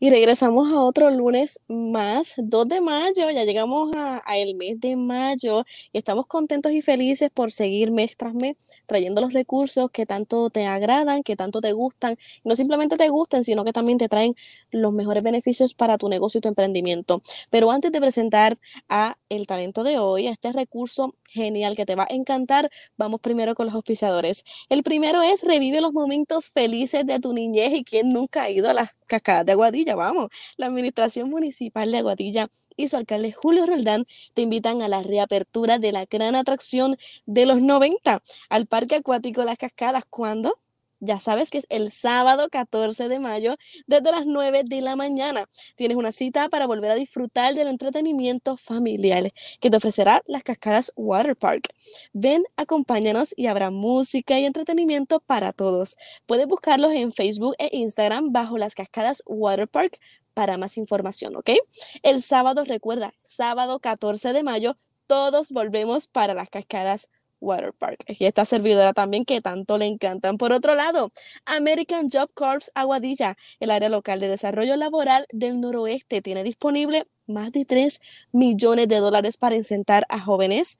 Y regresamos a otro lunes más, 2 de mayo, ya llegamos a, el mes de mayo y estamos contentos y felices por seguir mes tras mes trayendo los recursos que tanto te agradan, que tanto te gustan, no simplemente te gusten, sino que también te traen los mejores beneficios para tu negocio y tu emprendimiento. Pero antes de presentar a el talento de hoy, a este recurso genial que te va a encantar, vamos primero con los auspiciadores. El primero es revive los momentos felices de tu niñez y quien nunca ha ido a las cascadas de Aguadilla, vamos. La Administración Municipal de Aguadilla y su alcalde Julio Roldán te invitan a la reapertura de la gran atracción de los 90 al Parque Acuático Las Cascadas. ¿Cuándo? Ya sabes que es el sábado 14 de mayo desde las 9 de la mañana. Tienes una cita para volver a disfrutar del entretenimiento familiar que te ofrecerá las Cascadas Water Park. Ven, acompáñanos y habrá música y entretenimiento para todos. Puedes buscarlos en Facebook e Instagram bajo las Cascadas Water Park para más información, ¿ok? El sábado, recuerda, sábado 14 de mayo, todos volvemos para las Cascadas Water Park. Y esta servidora también que tanto le encantan. Por otro lado, American Job Corps Aguadilla, el área local de desarrollo laboral del noroeste, tiene disponible más de 3 millones de dólares para incentar a jóvenes.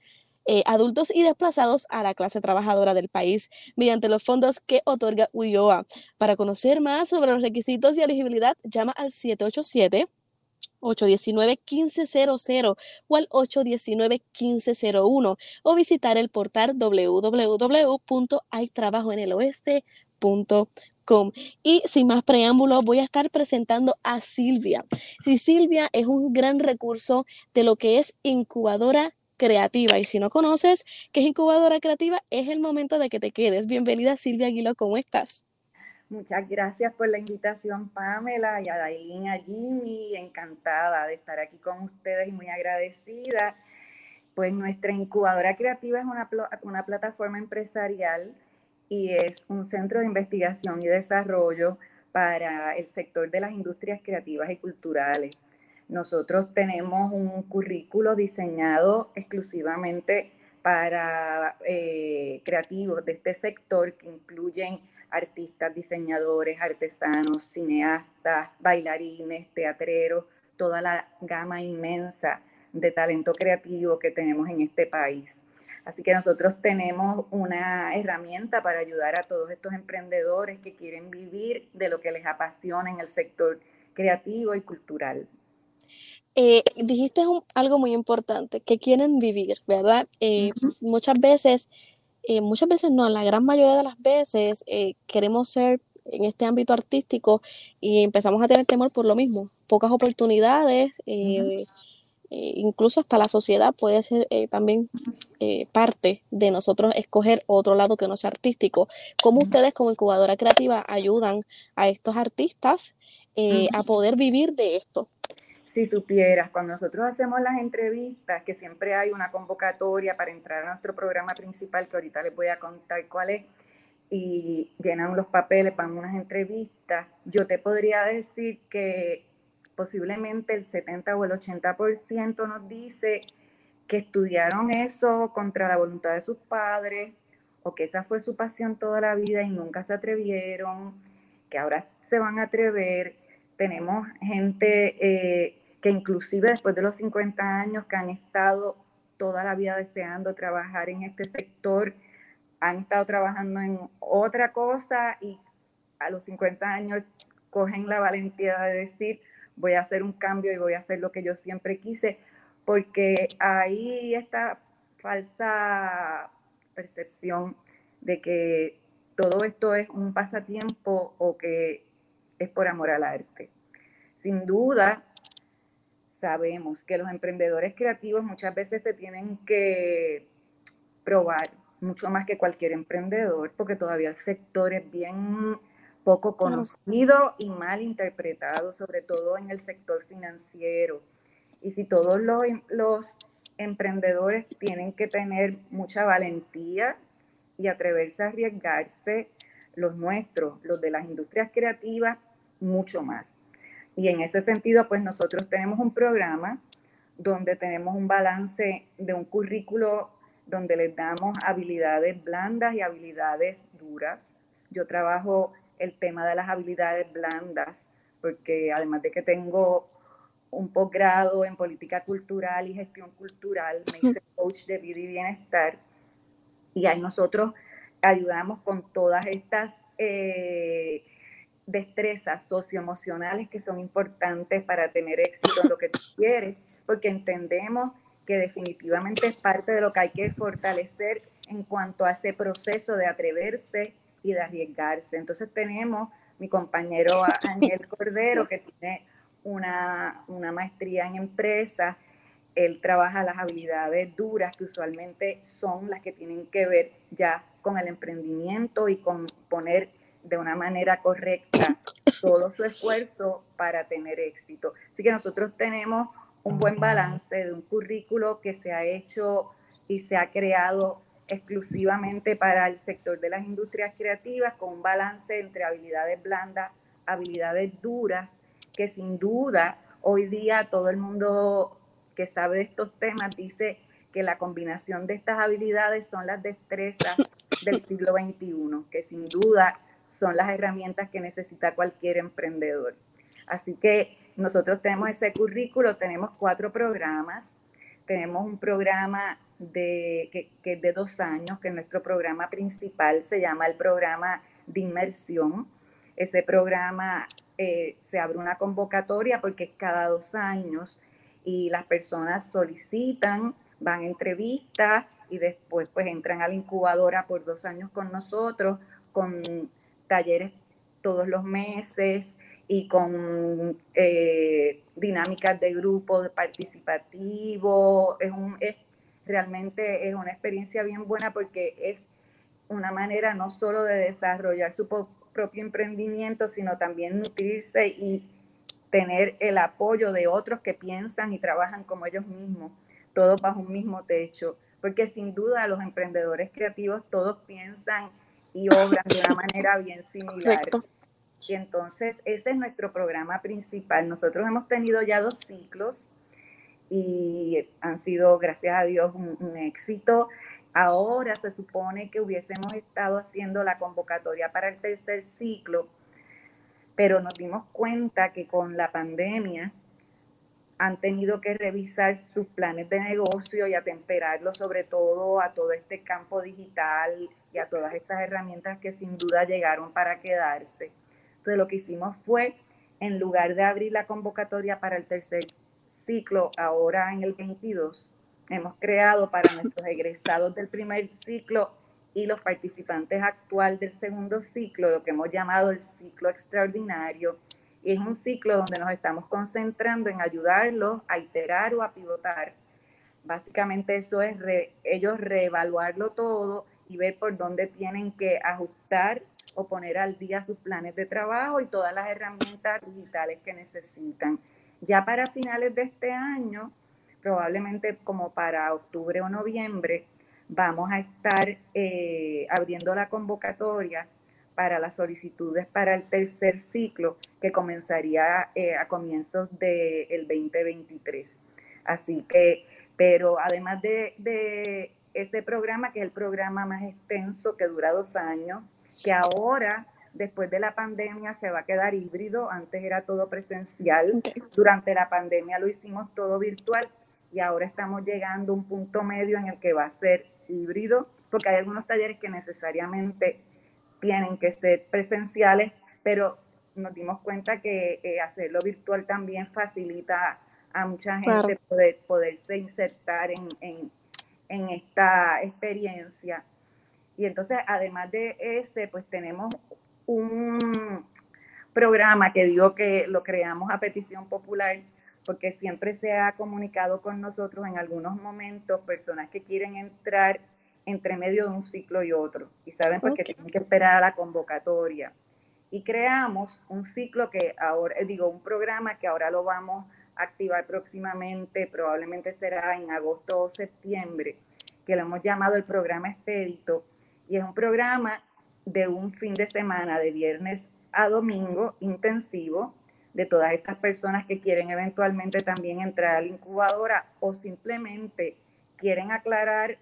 Eh, adultos y desplazados a la clase trabajadora del país mediante los fondos que otorga UIOA. Para conocer más sobre los requisitos y elegibilidad, llama al 787 819-1500 o al 819-1501 o visitar el portal www.haytrabajoeneloeste.com. Y sin más preámbulos, voy a estar presentando a Silvia. Si Silvia es un gran recurso de lo que es incubadora creativa. Y si no conoces qué es incubadora creativa, es el momento de que te quedes. Bienvenida Silvia Aguilo, ¿cómo estás? Muchas gracias por la invitación, Pamela, y a Dailin, a Jimmy, encantada de estar aquí con ustedes y muy agradecida. Pues nuestra incubadora creativa es una, una plataforma empresarial y es un centro de investigación y desarrollo para el sector de las industrias creativas y culturales. Nosotros tenemos un currículo diseñado exclusivamente para eh, creativos de este sector que incluyen artistas, diseñadores, artesanos, cineastas, bailarines, teatreros, toda la gama inmensa de talento creativo que tenemos en este país. Así que nosotros tenemos una herramienta para ayudar a todos estos emprendedores que quieren vivir de lo que les apasiona en el sector creativo y cultural. Eh, dijiste algo muy importante, que quieren vivir, ¿verdad? Eh, muchas veces eh, muchas veces no, la gran mayoría de las veces eh, queremos ser en este ámbito artístico y empezamos a tener temor por lo mismo, pocas oportunidades, eh, incluso hasta la sociedad puede ser también parte de nosotros escoger otro lado que no sea artístico. ¿Cómo ustedes como incubadora creativa ayudan a estos artistas a poder vivir de esto? Si supieras, cuando nosotros hacemos las entrevistas, que siempre hay una convocatoria para entrar a nuestro programa principal, que ahorita les voy a contar cuál es, y llenan los papeles para unas entrevistas, yo te podría decir que posiblemente el 70 o el 80% nos dice que estudiaron eso contra la voluntad de sus padres o que esa fue su pasión toda la vida y nunca se atrevieron, que ahora se van a atrever. Tenemos gente eh, que inclusive después de los 50 años que han estado toda la vida deseando trabajar en este sector, han estado trabajando en otra cosa y a los 50 años cogen la valentía de decir, voy a hacer un cambio y voy a hacer lo que yo siempre quise, porque ahí esta falsa percepción de que todo esto es un pasatiempo o que es por amor al arte. Sin duda, sabemos que los emprendedores creativos muchas veces se tienen que probar mucho más que cualquier emprendedor, porque todavía el sector es bien poco conocido y mal interpretado, sobre todo en el sector financiero. Y si todos los, los emprendedores tienen que tener mucha valentía y atreverse a arriesgarse, los nuestros, los de las industrias creativas, mucho más. Y en ese sentido, pues nosotros tenemos un programa donde tenemos un balance de un currículo donde les damos habilidades blandas y habilidades duras. Yo trabajo el tema de las habilidades blandas porque además de que tengo un posgrado en política cultural y gestión cultural, me hice coach de vida y bienestar, y ahí nosotros ayudamos con todas estas eh, destrezas socioemocionales que son importantes para tener éxito en lo que tú quieres, porque entendemos que definitivamente es parte de lo que hay que fortalecer en cuanto a ese proceso de atreverse y de arriesgarse. Entonces tenemos mi compañero Ángel Cordero, que tiene una, una maestría en empresa. Él trabaja las habilidades duras, que usualmente son las que tienen que ver ya con el emprendimiento y con poner de una manera correcta todo su esfuerzo para tener éxito. Así que nosotros tenemos un buen balance de un currículo que se ha hecho y se ha creado exclusivamente para el sector de las industrias creativas, con un balance entre habilidades blandas, habilidades duras, que sin duda hoy día todo el mundo que sabe de estos temas dice que la combinación de estas habilidades son las destrezas del siglo XXI, que sin duda son las herramientas que necesita cualquier emprendedor. Así que nosotros tenemos ese currículo, tenemos cuatro programas, tenemos un programa de, que, es de dos años, que nuestro programa principal se llama el programa de inmersión. Ese programa eh, se abre una convocatoria porque es cada dos años y las personas solicitan, van a entrevistas y después pues entran a la incubadora por dos años con nosotros, con talleres todos los meses y con eh, dinámicas de grupo participativo. Es, un, es realmente es una experiencia bien buena porque es una manera no solo de desarrollar su propio emprendimiento, sino también nutrirse y tener el apoyo de otros que piensan y trabajan como ellos mismos, todos bajo un mismo techo. Porque sin duda los emprendedores creativos todos piensan y obran de una manera bien similar. Y entonces ese es nuestro programa principal. Nosotros hemos tenido ya dos ciclos y han sido, gracias a Dios, un, éxito. Ahora se supone que hubiésemos estado haciendo la convocatoria para el tercer ciclo, pero nos dimos cuenta que con la pandemia han tenido que revisar sus planes de negocio y atemperarlo sobre todo a todo este campo digital y a todas estas herramientas que sin duda llegaron para quedarse. Entonces lo que hicimos fue, en lugar de abrir la convocatoria para el tercer ciclo, ahora en el 22, hemos creado para nuestros egresados del primer ciclo y los participantes actual del segundo ciclo, lo que hemos llamado el ciclo extraordinario. Y es un ciclo donde nos estamos concentrando en ayudarlos a iterar o a pivotar. Básicamente eso es ellos reevaluarlo todo y ver por dónde tienen que ajustar o poner al día sus planes de trabajo y todas las herramientas digitales que necesitan. Ya para finales de este año, probablemente como para octubre o noviembre, vamos a estar eh, abriendo la convocatoria para las solicitudes para el tercer ciclo que comenzaría eh, a comienzos del 2023. Así que, pero además de, de ese programa, que es el programa más extenso, que dura dos años, que ahora después de la pandemia se va a quedar híbrido. Antes era todo presencial. Durante la pandemia lo hicimos todo virtual y ahora estamos llegando a un punto medio en el que va a ser híbrido, porque hay algunos talleres que necesariamente tienen que ser presenciales, pero nos dimos cuenta que eh, hacerlo virtual también facilita a mucha gente poder, poderse insertar en, en esta experiencia. Y entonces, además de ese, pues tenemos un programa que digo que lo creamos a petición popular, porque siempre se ha comunicado con nosotros en algunos momentos personas que quieren entrar entre medio de un ciclo y otro, y saben porque tienen que esperar a la convocatoria. Y creamos un ciclo que ahora, digo, un programa que ahora lo vamos a activar próximamente, probablemente será en agosto o septiembre, que lo hemos llamado el programa Expedito, y es un programa de un fin de semana, de viernes a domingo, intensivo, de todas estas personas que quieren eventualmente también entrar a la incubadora o simplemente quieren aclarar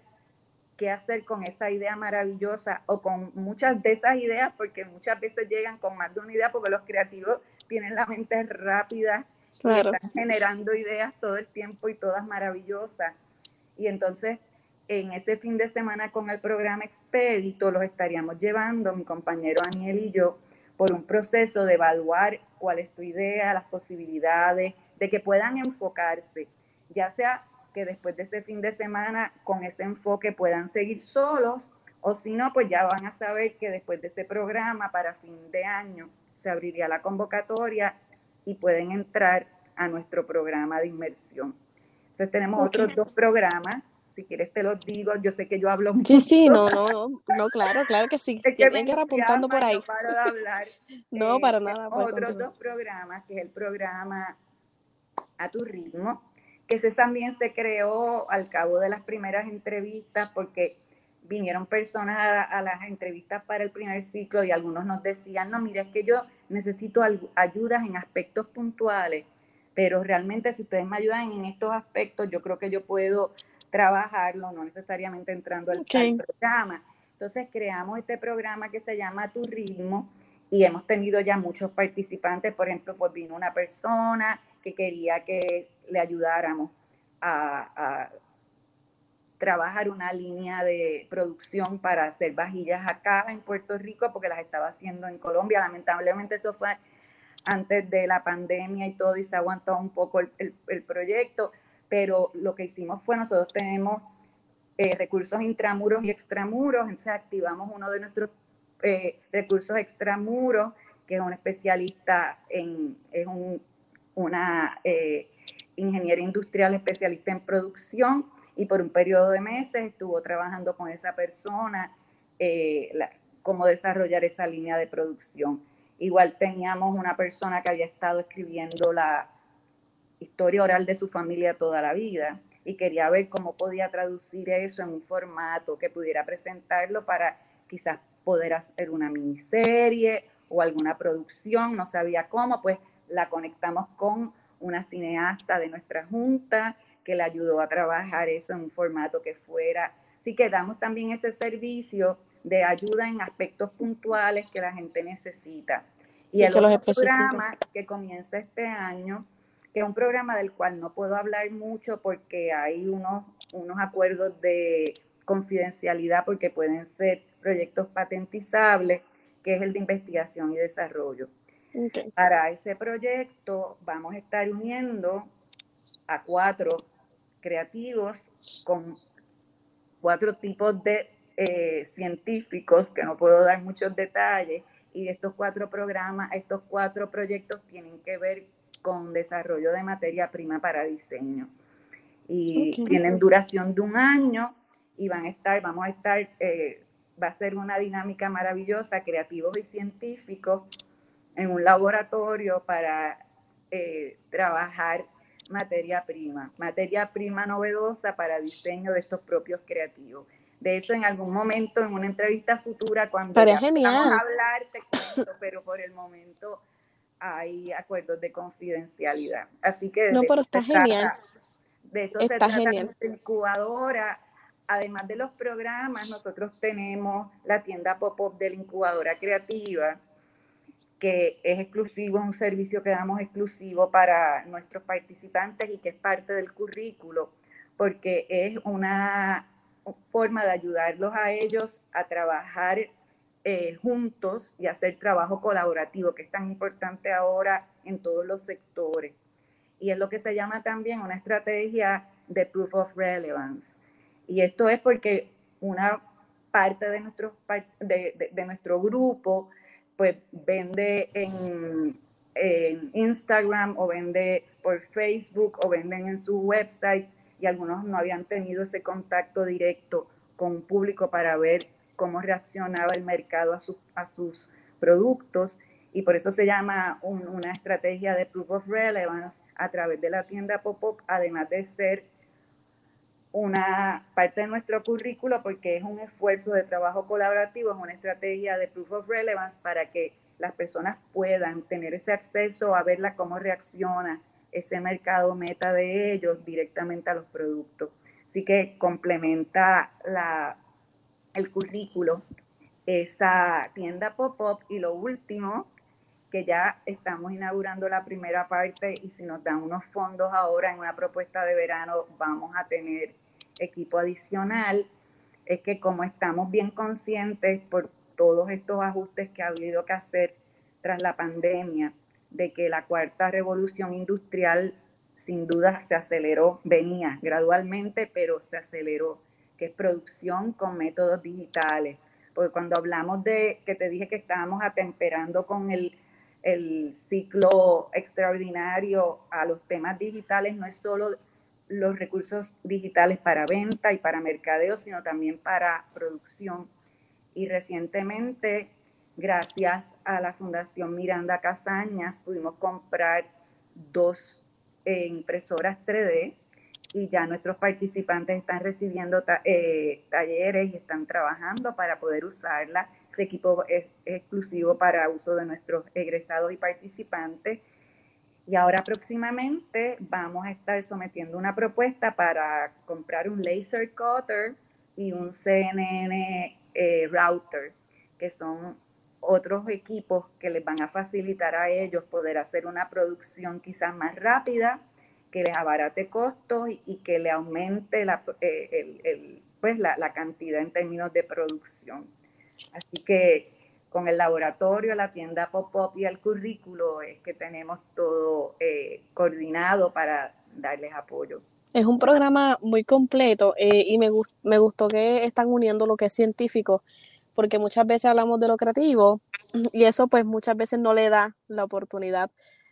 qué hacer con esa idea maravillosa o con muchas de esas ideas, porque muchas veces llegan con más de una idea, porque los creativos tienen la mente rápida están generando ideas todo el tiempo y todas maravillosas. Y entonces, en ese fin de semana con el programa Expedito, los estaríamos llevando, mi compañero Daniel y yo, por un proceso de evaluar cuál es tu idea, las posibilidades, de que puedan enfocarse, ya sea que después de ese fin de semana con ese enfoque puedan seguir solos o si no, pues ya van a saber que después de ese programa para fin de año se abriría la convocatoria y pueden entrar a nuestro programa de inmersión. Entonces tenemos otros dos programas, si quieres te los digo, yo sé que yo hablo mucho. Sí, sí, no, no, no, claro, claro que sí, tienen que ir apuntando por ahí. No paro de hablar. no, para nada. Otros dos programas, que es el programa A tu ritmo, que ese también se creó al cabo de las primeras entrevistas porque vinieron personas a, las entrevistas para el primer ciclo y algunos nos decían, no, mira, es que yo necesito ayudas en aspectos puntuales, pero realmente si ustedes me ayudan en estos aspectos, yo creo que yo puedo trabajarlo, no necesariamente entrando al, al programa. Entonces creamos este programa que se llama Tu Ritmo y hemos tenido ya muchos participantes, por ejemplo, pues vino una persona que quería que le ayudáramos a, trabajar una línea de producción para hacer vajillas acá en Puerto Rico, porque las estaba haciendo en Colombia. Lamentablemente eso fue antes de la pandemia y todo, y se aguantó un poco el, proyecto, pero lo que hicimos fue, nosotros tenemos eh, recursos intramuros y extramuros, entonces activamos uno de nuestros eh, recursos extramuros, que es un especialista en, es un, una eh, ingeniera industrial especialista en producción y por un periodo de meses estuvo trabajando con esa persona eh, cómo desarrollar esa línea de producción. Igual teníamos una persona que había estado escribiendo la historia oral de su familia toda la vida y quería ver cómo podía traducir eso en un formato que pudiera presentarlo para quizás poder hacer una miniserie o alguna producción, no sabía cómo, pues la conectamos con una cineasta de nuestra junta que le ayudó a trabajar eso en un formato que fuera. Así que damos también ese servicio de ayuda en aspectos puntuales que la gente necesita. Y el otro programa que comienza este año, que es un programa del cual no puedo hablar mucho porque hay unos, unos acuerdos de confidencialidad porque pueden ser proyectos patentizables, que es el de investigación y desarrollo. Para ese proyecto vamos a estar uniendo a cuatro creativos con cuatro tipos de eh, científicos, que no puedo dar muchos detalles, y estos cuatro programas, estos cuatro proyectos tienen que ver con desarrollo de materia prima para diseño. Y tienen duración de un año y van a estar, vamos a estar, eh, va a ser una dinámica maravillosa, creativos y científicos, en un laboratorio para eh, trabajar materia prima, materia prima novedosa para diseño de estos propios creativos. De eso en algún momento, en una entrevista futura, cuando vamos a hablar, te cuento, pero por el momento hay acuerdos de confidencialidad. Así que no, pero está genial. de eso se trata nuestra incubadora. Además de los programas, nosotros tenemos la tienda pop-up de la incubadora creativa, que es exclusivo, es un servicio que damos exclusivo para nuestros participantes y que es parte del currículo, porque es una forma de ayudarlos a ellos a trabajar eh, juntos y hacer trabajo colaborativo, que es tan importante ahora en todos los sectores. Y es lo que se llama también una estrategia de proof of relevance. Y esto es porque una parte de nuestro, de, de nuestro grupo pues vende en, Instagram o vende por Facebook o venden en su website y algunos no habían tenido ese contacto directo con un público para ver cómo reaccionaba el mercado a, a sus productos y por eso se llama una estrategia de proof of relevance a través de la tienda pop-up, además de ser una parte de nuestro currículo porque es un esfuerzo de trabajo colaborativo, es una estrategia de proof of relevance para que las personas puedan tener ese acceso a verla cómo reacciona ese mercado meta de ellos directamente a los productos. Así que complementa la el currículo, esa tienda pop-up y lo último, que ya estamos inaugurando la primera parte y si nos dan unos fondos ahora en una propuesta de verano vamos a tener equipo adicional, es que como estamos bien conscientes por todos estos ajustes que ha habido que hacer tras la pandemia, de que la cuarta revolución industrial sin duda se aceleró, venía gradualmente, pero se aceleró, que es producción con métodos digitales. Porque cuando hablamos de, que te dije que estábamos atemperando con el, el ciclo extraordinario a los temas digitales, no es solo los recursos digitales para venta y para mercadeo, sino también para producción. Y recientemente, gracias a la Fundación Miranda Casañas, pudimos comprar dos eh, impresoras 3D y ya nuestros participantes están recibiendo eh, talleres y están trabajando para poder usarla. Ese equipo es exclusivo para uso de nuestros egresados y participantes y ahora próximamente vamos a estar sometiendo una propuesta para comprar un laser cutter y un CNN eh, router, que son otros equipos que les van a facilitar a ellos poder hacer una producción quizás más rápida, que les abarate costos y, que le aumente la, eh, pues la, la cantidad en términos de producción. Así que con el laboratorio, la tienda pop-up y el currículo es que tenemos todo eh, coordinado para darles apoyo. Es un programa muy completo eh, y me, me gustó que están uniendo lo que es científico, porque muchas veces hablamos de lo creativo y eso pues muchas veces no le da la oportunidad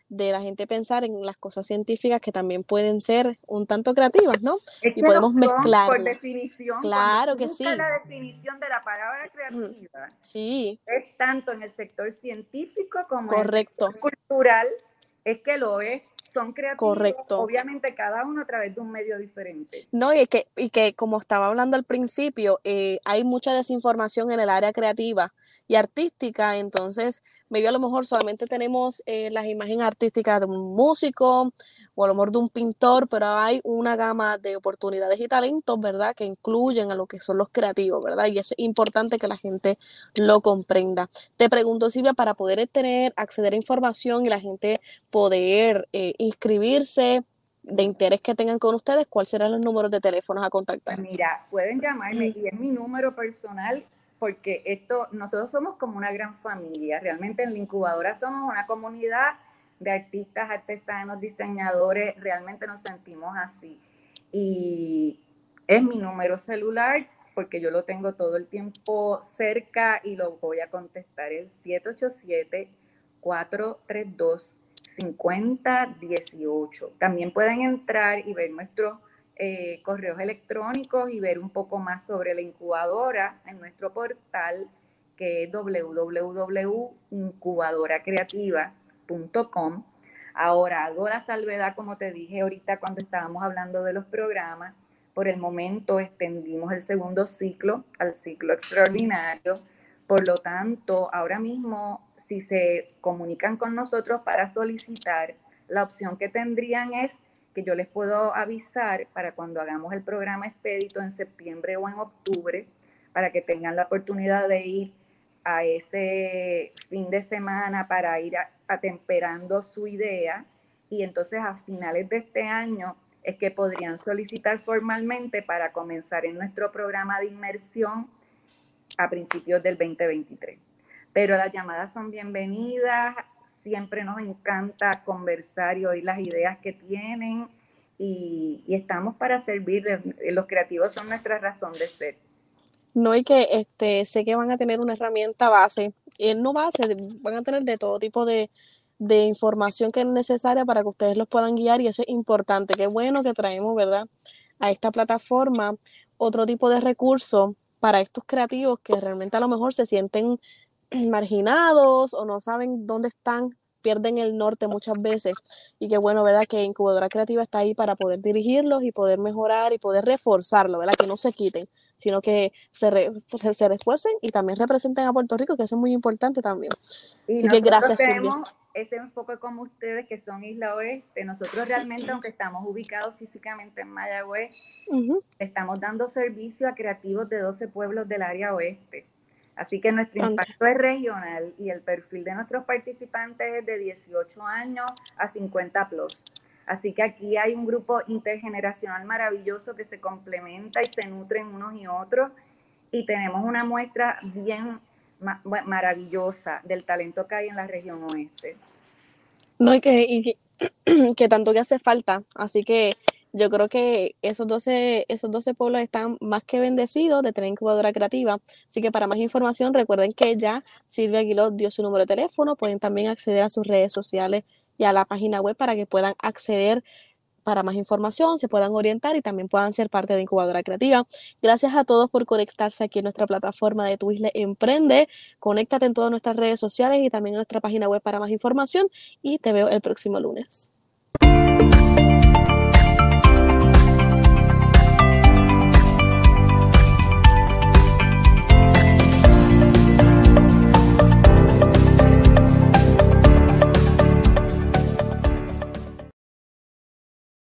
de la gente pensar en las cosas científicas que también pueden ser un tanto creativas, ¿no? y podemos mezclar. Por definición. Claro que sí. La definición de la palabra creativa. Sí. Es tanto en el sector científico como en el sector cultural, es que lo es son creativos, Correcto. obviamente cada uno a través de un medio diferente. No, y que, y que como estaba hablando al principio, eh, hay mucha desinformación en el área creativa y artística, entonces maybe a lo mejor solamente tenemos eh, las imágenes artísticas de un músico o a lo mejor de un pintor, pero hay una gama de oportunidades y talentos, ¿verdad? Que incluyen a lo que son los creativos, ¿verdad? Y es importante que la gente lo comprenda. Te pregunto, Silvia, para poder tener, acceder a información y la gente poder eh, inscribirse, de interés que tengan con ustedes, ¿cuáles serán los números de teléfonos a contactar? Mira, pueden llamarme y es mi número personal porque esto, nosotros somos como una gran familia, realmente en la incubadora somos una comunidad de artistas, artesanos, diseñadores, realmente nos sentimos así. Y es mi número celular, porque yo lo tengo todo el tiempo cerca y lo voy a contestar, el 787-432-5018. También pueden entrar y ver nuestros eh, correos electrónicos y ver un poco más sobre la incubadora en nuestro portal que es www.incubadoracreativa.com. Ahora hago la salvedad, como te dije ahorita cuando estábamos hablando de los programas, por el momento extendimos el segundo ciclo al ciclo extraordinario. Por lo tanto, ahora mismo, si se comunican con nosotros para solicitar, la opción que tendrían es que yo les puedo avisar para cuando hagamos el programa expedito en septiembre o en octubre, para que tengan la oportunidad de ir a ese fin de semana para ir atemperando su idea y entonces a finales de este año es que podrían solicitar formalmente para comenzar en nuestro programa de inmersión a principios del 2023. Pero las llamadas son bienvenidas, siempre nos encanta conversar y oír las ideas que tienen y, estamos para servir. Los creativos son nuestra razón de ser. No, y que este, sé que van a tener una herramienta base, y no base, van a tener de todo tipo de, de información que es necesaria para que ustedes los puedan guiar y eso es importante. Qué bueno que traemos, ¿verdad? A esta plataforma otro tipo de recursos para estos creativos que realmente a lo mejor se sienten marginados o no saben dónde están, pierden el norte muchas veces. Y qué bueno, ¿verdad? Que Incubadora Creativa está ahí para poder dirigirlos y poder mejorar y poder reforzarlo, ¿verdad? Que no se quiten, sino que se, se, refuercen y también representen a Puerto Rico, que eso es muy importante también. Así que gracias, tenemos ese enfoque como ustedes que son Isla Oeste. Nosotros realmente, aunque estamos ubicados físicamente en Mayagüez, estamos dando servicio a creativos de 12 pueblos del área oeste. Así que nuestro impacto es regional y el perfil de nuestros participantes es de 18 años a 50 plus. Así que aquí hay un grupo intergeneracional maravilloso que se complementa y se nutren unos y otros. Y tenemos una muestra bien maravillosa del talento que hay en la región oeste. No, y que, que, tanto que hace falta. Así que yo creo que esos 12, esos 12 pueblos están más que bendecidos de tener incubadora creativa. Así que para más información, recuerden que ya Silvia Aguiló dio su número de teléfono. Pueden también acceder a sus redes sociales y a la página web para que puedan acceder para más información, se puedan orientar y también puedan ser parte de Incubadora Creativa. Gracias a todos por conectarse aquí en nuestra plataforma de Twisle Emprende. Conéctate en todas nuestras redes sociales y también en nuestra página web para más información y te veo el próximo lunes.